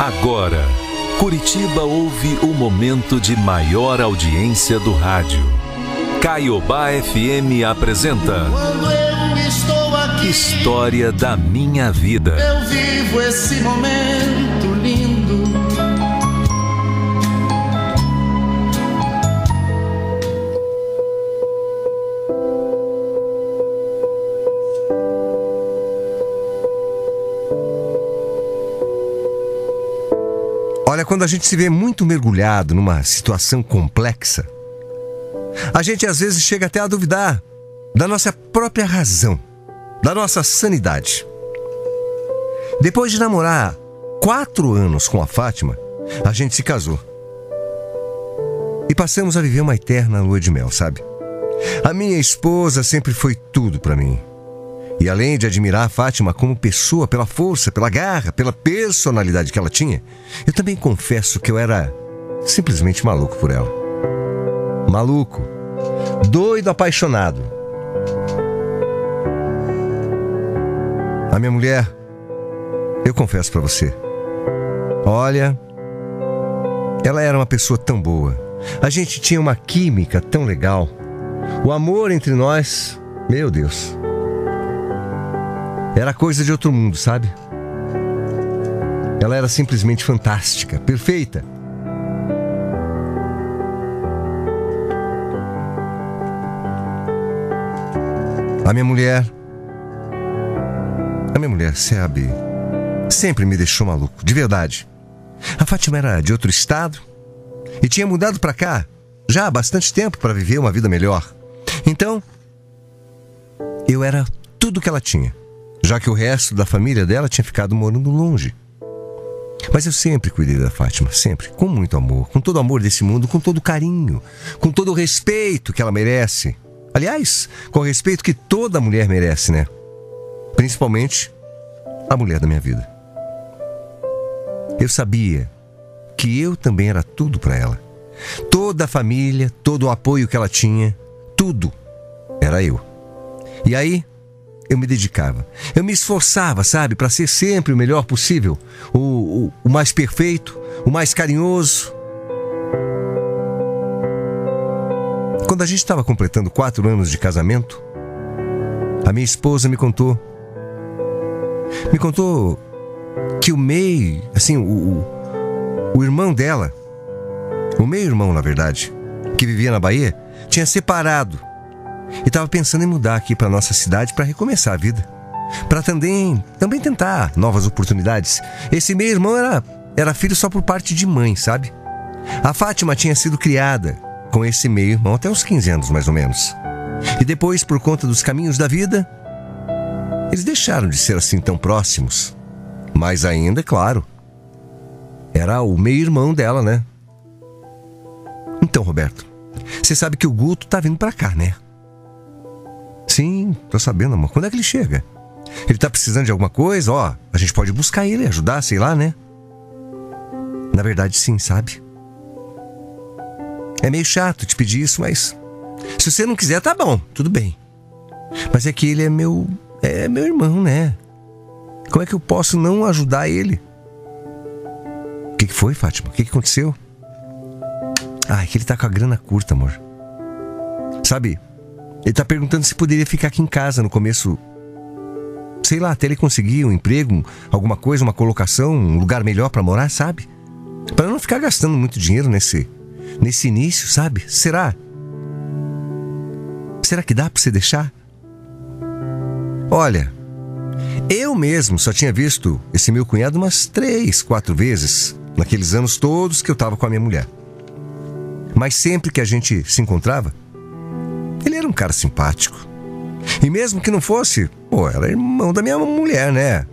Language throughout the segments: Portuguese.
Agora, Curitiba ouve o momento de maior audiência do rádio. Caiobá FM apresenta Quando eu estou aqui, História da Minha Vida. eu vivo esse momento Olha, quando a gente se vê muito mergulhado numa situação complexa, a gente às vezes chega até a duvidar da nossa própria razão, da nossa sanidade. Depois de namorar quatro anos com a Fátima, a gente se casou. E passamos a viver uma eterna lua de mel, sabe? A minha esposa sempre foi tudo para mim. E além de admirar a Fátima como pessoa, pela força, pela garra, pela personalidade que ela tinha, eu também confesso que eu era simplesmente maluco por ela. Maluco. Doido apaixonado. A minha mulher, eu confesso pra você. Olha, ela era uma pessoa tão boa. A gente tinha uma química tão legal. O amor entre nós, meu Deus. Era coisa de outro mundo, sabe? Ela era simplesmente fantástica, perfeita. A minha mulher. A minha mulher, sabe? Sempre me deixou maluco, de verdade. A Fátima era de outro estado e tinha mudado pra cá já há bastante tempo para viver uma vida melhor. Então, eu era tudo que ela tinha já que o resto da família dela tinha ficado morando longe. Mas eu sempre cuidei da Fátima, sempre, com muito amor, com todo o amor desse mundo, com todo o carinho, com todo o respeito que ela merece. Aliás, com o respeito que toda mulher merece, né? Principalmente a mulher da minha vida. Eu sabia que eu também era tudo para ela. Toda a família, todo o apoio que ela tinha, tudo era eu. E aí, eu me dedicava. Eu me esforçava, sabe, para ser sempre o melhor possível, o, o, o, mais perfeito, o mais carinhoso. Quando a gente estava completando quatro anos de casamento, a minha esposa me contou. Me contou que o meio, assim, o, o, o irmão dela, o meio-irmão, na verdade, que vivia na Bahia, tinha separado e estava pensando em mudar aqui para nossa cidade para recomeçar a vida. Para também, também tentar novas oportunidades. Esse meu irmão era, era filho só por parte de mãe, sabe? A Fátima tinha sido criada com esse meio irmão até uns 15 anos, mais ou menos. E depois, por conta dos caminhos da vida, eles deixaram de ser assim tão próximos. Mas ainda, claro, era o meio-irmão dela, né? Então, Roberto, você sabe que o Guto tá vindo para cá, né? Sim, tô sabendo, amor. Quando é que ele chega? Ele tá precisando de alguma coisa? Ó, a gente pode buscar ele, ajudar, sei lá, né? Na verdade, sim, sabe? É meio chato te pedir isso, mas. Se você não quiser, tá bom, tudo bem. Mas é que ele é meu. É meu irmão, né? Como é que eu posso não ajudar ele? O que, que foi, Fátima? O que, que aconteceu? Ah, é que ele tá com a grana curta, amor. Sabe, ele tá perguntando se poderia ficar aqui em casa no começo. Sei lá, até ele conseguir um emprego, alguma coisa, uma colocação, um lugar melhor para morar, sabe? Para não ficar gastando muito dinheiro nesse nesse início, sabe? Será? Será que dá para você deixar? Olha, eu mesmo só tinha visto esse meu cunhado umas três, quatro vezes naqueles anos todos que eu tava com a minha mulher. Mas sempre que a gente se encontrava, ele era um cara simpático. E mesmo que não fosse, pô, era irmão da minha mulher, né?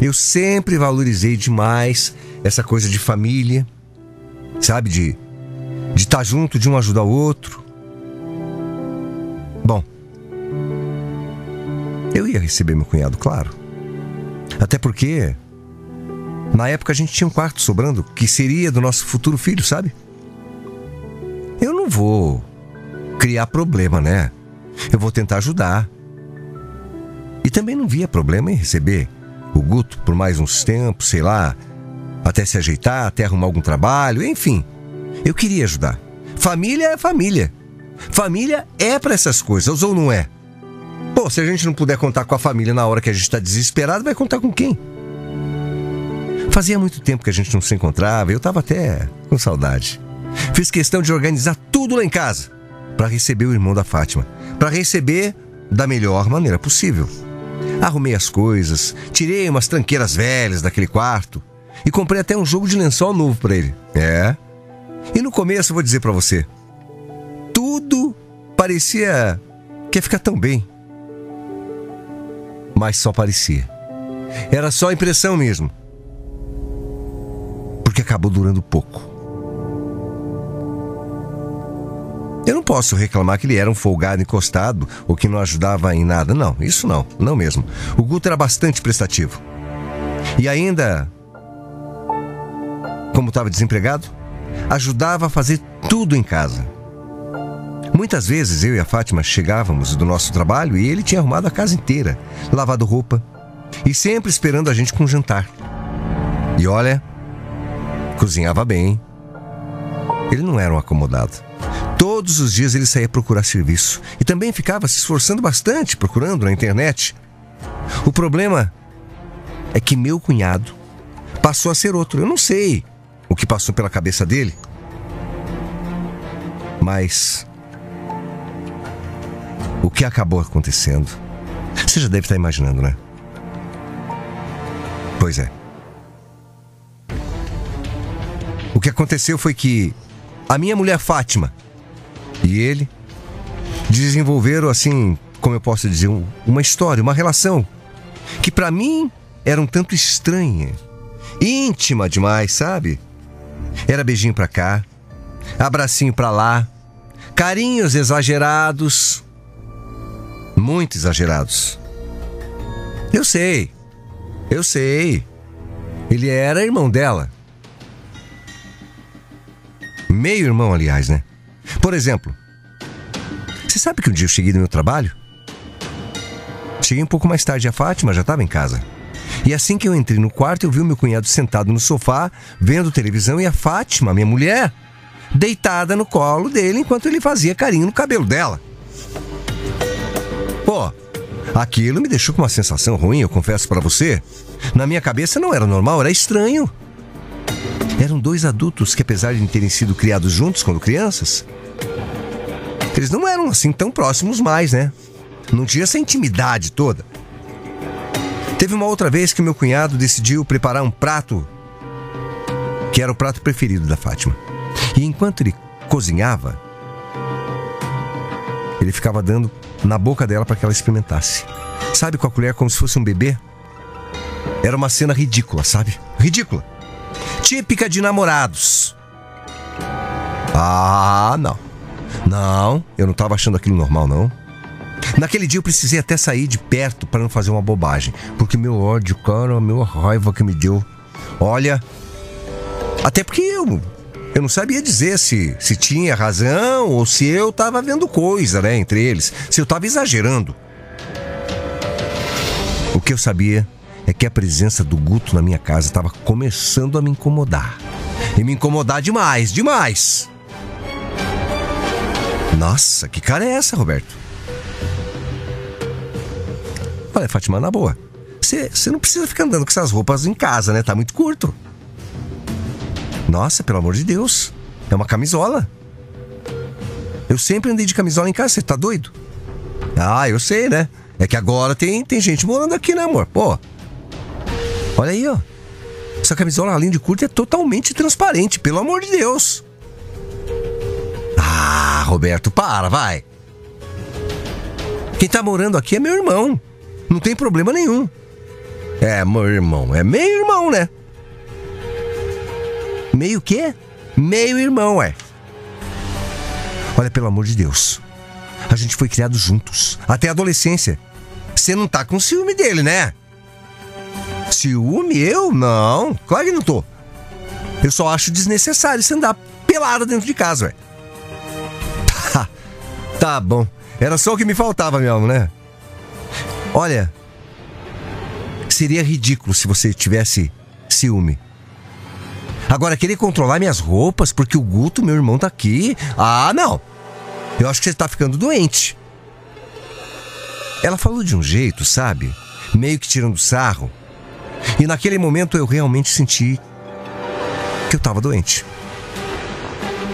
Eu sempre valorizei demais essa coisa de família, sabe? De de estar junto, de um ajudar o outro. Bom, eu ia receber meu cunhado, claro. Até porque na época a gente tinha um quarto sobrando que seria do nosso futuro filho, sabe? Eu não vou criar problema, né? Eu vou tentar ajudar. E também não via problema em receber o Guto por mais uns tempos, sei lá, até se ajeitar, até arrumar algum trabalho, enfim. Eu queria ajudar. Família é família. Família é para essas coisas, ou não é? Pô, se a gente não puder contar com a família na hora que a gente está desesperado, vai contar com quem? Fazia muito tempo que a gente não se encontrava, eu tava até com saudade. Fiz questão de organizar tudo lá em casa para receber o irmão da Fátima, para receber da melhor maneira possível. Arrumei as coisas, tirei umas tranqueiras velhas daquele quarto e comprei até um jogo de lençol novo para ele. É. E no começo, vou dizer para você, tudo parecia que ia ficar tão bem. Mas só parecia. Era só impressão mesmo. Porque acabou durando pouco. Eu não posso reclamar que ele era um folgado encostado ou que não ajudava em nada. Não, isso não, não mesmo. O Guto era bastante prestativo. E ainda, como estava desempregado, ajudava a fazer tudo em casa. Muitas vezes eu e a Fátima chegávamos do nosso trabalho e ele tinha arrumado a casa inteira, lavado roupa e sempre esperando a gente com jantar. E olha, cozinhava bem. Ele não era um acomodado. Todos os dias ele saía procurar serviço e também ficava se esforçando bastante procurando na internet. O problema é que meu cunhado passou a ser outro. Eu não sei o que passou pela cabeça dele, mas o que acabou acontecendo? Você já deve estar imaginando, né? Pois é. O que aconteceu foi que a minha mulher Fátima e ele desenvolveram assim, como eu posso dizer, uma história, uma relação que para mim era um tanto estranha, íntima demais, sabe? Era beijinho pra cá, abracinho pra lá, carinhos exagerados, muito exagerados. Eu sei, eu sei. Ele era irmão dela. Meio irmão, aliás, né? Por exemplo, você sabe que um dia eu cheguei no meu trabalho? Cheguei um pouco mais tarde, a Fátima já estava em casa. E assim que eu entrei no quarto, eu vi o meu cunhado sentado no sofá, vendo televisão, e a Fátima, minha mulher, deitada no colo dele enquanto ele fazia carinho no cabelo dela. Pô, aquilo me deixou com uma sensação ruim, eu confesso para você. Na minha cabeça não era normal, era estranho. Eram dois adultos que, apesar de terem sido criados juntos quando crianças, eles não eram assim tão próximos mais, né? Não tinha essa intimidade toda. Teve uma outra vez que meu cunhado decidiu preparar um prato que era o prato preferido da Fátima. E enquanto ele cozinhava, ele ficava dando na boca dela para que ela experimentasse. Sabe, com a colher como se fosse um bebê? Era uma cena ridícula, sabe? Ridícula. Típica de namorados. Ah, não. Não, eu não estava achando aquilo normal, não. Naquele dia eu precisei até sair de perto para não fazer uma bobagem. Porque meu ódio, cara, a minha raiva que me deu. Olha. Até porque eu. Eu não sabia dizer se, se tinha razão ou se eu estava vendo coisa, né, entre eles. Se eu estava exagerando. O que eu sabia é que a presença do Guto na minha casa estava começando a me incomodar. E me incomodar demais, demais. Nossa, que cara é essa, Roberto? Olha, Fátima, na boa. Você não precisa ficar andando com essas roupas em casa, né? Tá muito curto. Nossa, pelo amor de Deus. É uma camisola. Eu sempre andei de camisola em casa, você tá doido? Ah, eu sei, né? É que agora tem, tem gente morando aqui, né, amor? Pô. Olha aí, ó. Essa camisola, além de curta, é totalmente transparente, pelo amor de Deus. Roberto, para, vai. Quem tá morando aqui é meu irmão. Não tem problema nenhum. É, meu irmão. É meio irmão, né? Meio quê? Meio irmão, é. Olha, pelo amor de Deus. A gente foi criado juntos. Até a adolescência. Você não tá com ciúme dele, né? Ciúme? Eu? Não. Claro que não tô. Eu só acho desnecessário você andar pelada dentro de casa, velho. Tá bom. Era só o que me faltava mesmo, né? Olha, seria ridículo se você tivesse ciúme. Agora, querer controlar minhas roupas porque o Guto, meu irmão, tá aqui. Ah, não. Eu acho que você tá ficando doente. Ela falou de um jeito, sabe? Meio que tirando sarro. E naquele momento eu realmente senti que eu tava doente.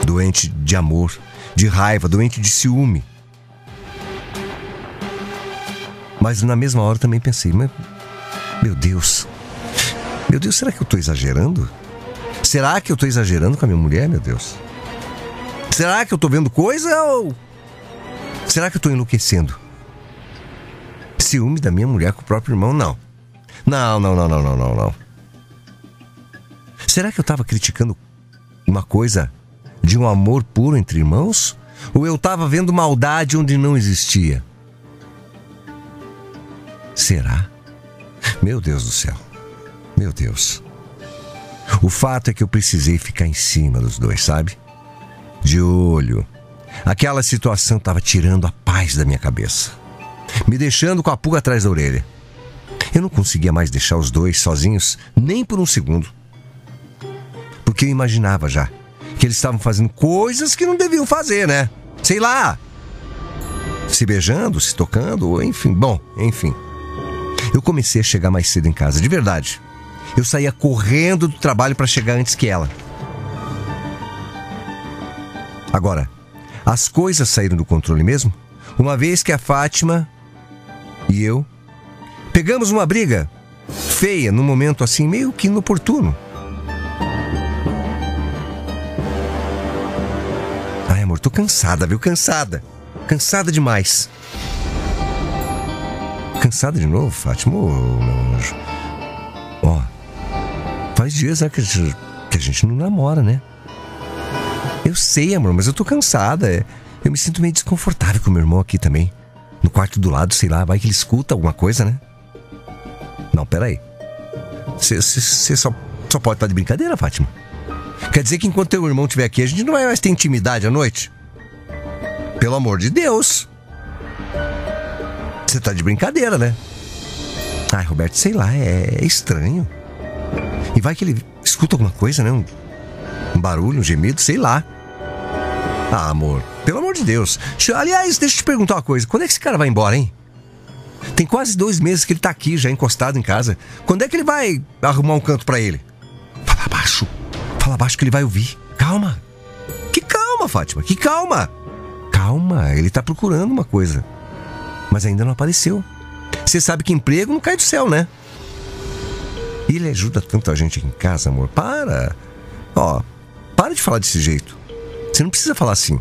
Doente de amor, de raiva, doente de ciúme. Mas na mesma hora também pensei, meu Deus, meu Deus, será que eu tô exagerando? Será que eu tô exagerando com a minha mulher, meu Deus? Será que eu tô vendo coisa ou. Será que eu tô enlouquecendo? Ciúme da minha mulher com o próprio irmão? Não. Não, não, não, não, não, não, não. Será que eu tava criticando uma coisa de um amor puro entre irmãos? Ou eu tava vendo maldade onde não existia? Será? Meu Deus do céu. Meu Deus. O fato é que eu precisei ficar em cima dos dois, sabe? De olho. Aquela situação estava tirando a paz da minha cabeça, me deixando com a pulga atrás da orelha. Eu não conseguia mais deixar os dois sozinhos nem por um segundo. Porque eu imaginava já que eles estavam fazendo coisas que não deviam fazer, né? Sei lá. Se beijando, se tocando, enfim. Bom, enfim. Eu comecei a chegar mais cedo em casa, de verdade. Eu saía correndo do trabalho para chegar antes que ela. Agora, as coisas saíram do controle mesmo, uma vez que a Fátima e eu pegamos uma briga feia num momento assim meio que inoportuno. Ai, amor, tô cansada, viu? Cansada. Cansada demais. Cansada de novo, Fátima? Ô, meu anjo. Ó, faz dias né, que, a gente, que a gente não namora, né? Eu sei, amor, mas eu tô cansada. É, eu me sinto meio desconfortável com meu irmão aqui também. No quarto do lado, sei lá, vai que ele escuta alguma coisa, né? Não, peraí. Você só, só pode estar de brincadeira, Fátima? Quer dizer que enquanto teu irmão estiver aqui, a gente não vai mais ter intimidade à noite? Pelo amor de Deus! Você tá de brincadeira, né? Ai, Roberto, sei lá, é, é estranho. E vai que ele escuta alguma coisa, né? Um, um barulho, um gemido, sei lá. Ah, amor, pelo amor de Deus. Aliás, deixa eu te perguntar uma coisa. Quando é que esse cara vai embora, hein? Tem quase dois meses que ele tá aqui, já encostado em casa. Quando é que ele vai arrumar um canto para ele? Fala baixo. Fala baixo que ele vai ouvir. Calma. Que calma, Fátima. Que calma. Calma, ele tá procurando uma coisa. Mas ainda não apareceu. Você sabe que emprego não cai do céu, né? E ele ajuda tanto a gente aqui em casa, amor. Para! Ó, para de falar desse jeito. Você não precisa falar assim.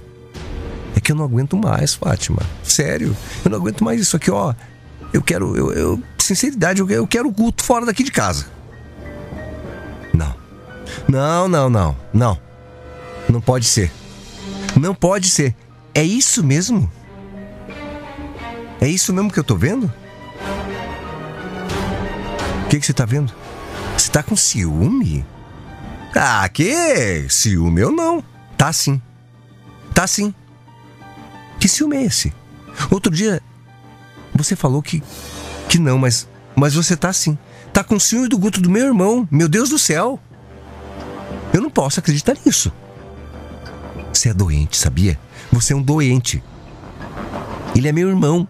É que eu não aguento mais, Fátima. Sério. Eu não aguento mais isso aqui, ó. Eu quero, eu, eu sinceridade, eu, eu quero o Guto fora daqui de casa. Não. Não, não, não. Não. Não pode ser. Não pode ser. É isso mesmo? É isso mesmo que eu tô vendo? O que, que você tá vendo? Você tá com ciúme? Ah, que? Ciúme eu não. Tá sim. Tá sim. Que ciúme é esse? Outro dia você falou que que não, mas mas você tá sim. Tá com ciúme do Guto do meu irmão. Meu Deus do céu. Eu não posso acreditar nisso. Você é doente, sabia? Você é um doente. Ele é meu irmão.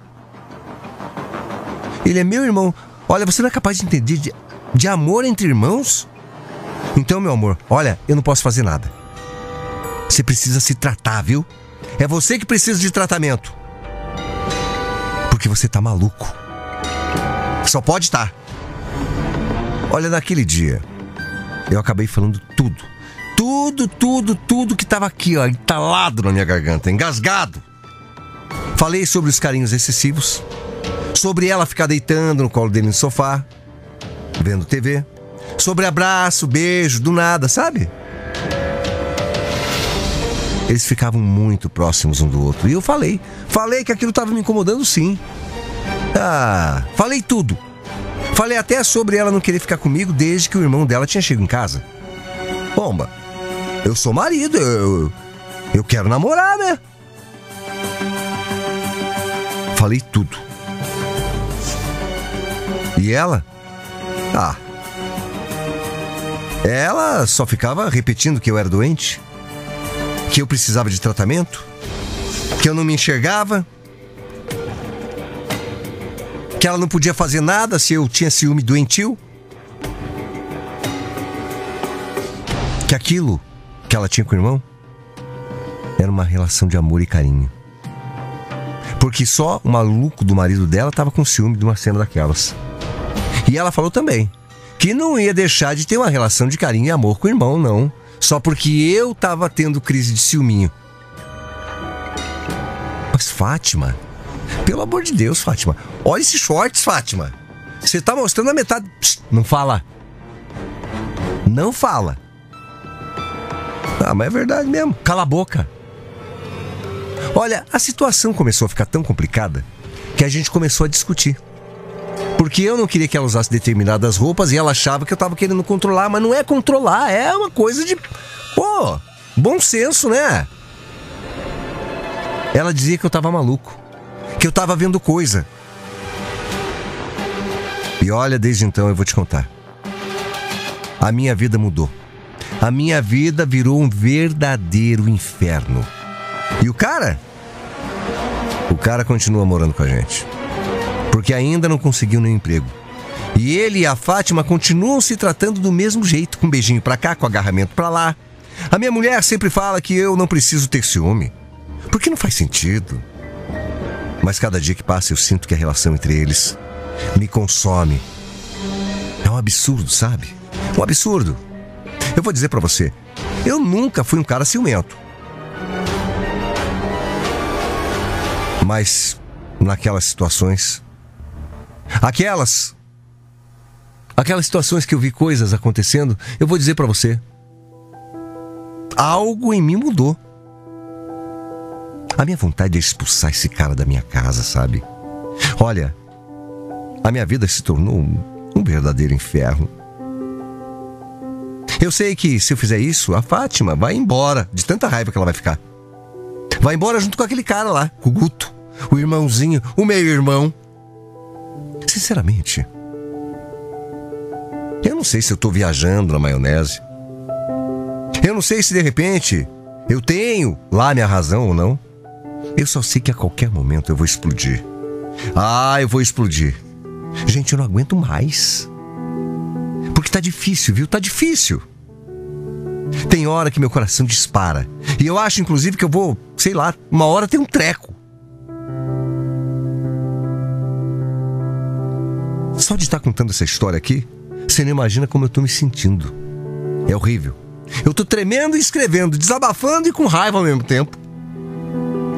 Ele é meu irmão. Olha, você não é capaz de entender de, de amor entre irmãos? Então, meu amor, olha, eu não posso fazer nada. Você precisa se tratar, viu? É você que precisa de tratamento. Porque você tá maluco. Só pode estar. Tá. Olha, naquele dia, eu acabei falando tudo. Tudo, tudo, tudo que tava aqui, ó, entalado na minha garganta, engasgado. Falei sobre os carinhos excessivos, sobre ela ficar deitando no colo dele no sofá, vendo TV sobre abraço, beijo, do nada, sabe? Eles ficavam muito próximos um do outro. E eu falei, falei que aquilo estava me incomodando sim. Ah, falei tudo. Falei até sobre ela não querer ficar comigo desde que o irmão dela tinha chegado em casa. Bomba, eu sou marido, eu, eu quero namorar, né? Falei tudo. E ela? Ah, Ela só ficava repetindo que eu era doente, que eu precisava de tratamento, que eu não me enxergava, que ela não podia fazer nada se eu tinha ciúme doentio. Que aquilo que ela tinha com o irmão era uma relação de amor e carinho. Porque só o maluco do marido dela estava com ciúme de uma cena daquelas. E ela falou também que não ia deixar de ter uma relação de carinho e amor com o irmão, não. Só porque eu estava tendo crise de ciúminho. Mas Fátima, pelo amor de Deus, Fátima, olha esses shorts, Fátima. Você tá mostrando a metade. Psst, não fala. Não fala. Ah, mas é verdade mesmo. Cala a boca. Olha, a situação começou a ficar tão complicada que a gente começou a discutir. Porque eu não queria que ela usasse determinadas roupas e ela achava que eu tava querendo controlar, mas não é controlar, é uma coisa de. Pô, bom senso, né? Ela dizia que eu tava maluco, que eu tava vendo coisa. E olha, desde então eu vou te contar. A minha vida mudou. A minha vida virou um verdadeiro inferno. E o cara? O cara continua morando com a gente. Porque ainda não conseguiu nenhum emprego. E ele e a Fátima continuam se tratando do mesmo jeito, com um beijinho pra cá, com agarramento pra lá. A minha mulher sempre fala que eu não preciso ter ciúme. Porque não faz sentido. Mas cada dia que passa eu sinto que a relação entre eles me consome. É um absurdo, sabe? Um absurdo. Eu vou dizer para você, eu nunca fui um cara ciumento. Mas naquelas situações, aquelas aquelas situações que eu vi coisas acontecendo, eu vou dizer para você, algo em mim mudou. A minha vontade é expulsar esse cara da minha casa, sabe? Olha, a minha vida se tornou um, um verdadeiro inferno. Eu sei que se eu fizer isso, a Fátima vai embora de tanta raiva que ela vai ficar. Vai embora junto com aquele cara lá, o Guto, o irmãozinho, o meio-irmão. Sinceramente, eu não sei se eu tô viajando na maionese. Eu não sei se de repente eu tenho lá minha razão ou não. Eu só sei que a qualquer momento eu vou explodir. Ah, eu vou explodir. Gente, eu não aguento mais. Porque tá difícil, viu? Tá difícil. Tem hora que meu coração dispara. E eu acho, inclusive, que eu vou, sei lá, uma hora tem um treco. Só de estar contando essa história aqui, você não imagina como eu tô me sentindo. É horrível. Eu tô tremendo e escrevendo, desabafando e com raiva ao mesmo tempo.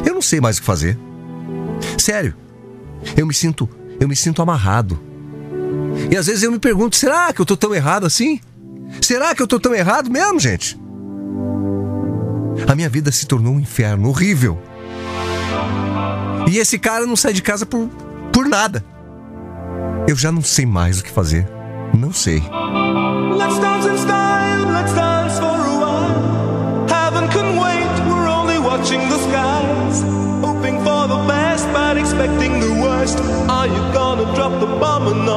Eu não sei mais o que fazer. Sério. Eu me sinto, eu me sinto amarrado. E às vezes eu me pergunto, será que eu tô tão errado assim? Será que eu tô tão errado mesmo, gente? A minha vida se tornou um inferno horrível. E esse cara não sai de casa por, por nada. Eu já não sei mais o que fazer. Não sei. Let's dance in style, let's dance for a while. Heaven can wait, we're only watching the skies. Hoping for the best, but expecting the worst. Are you gonna drop the bomb or not?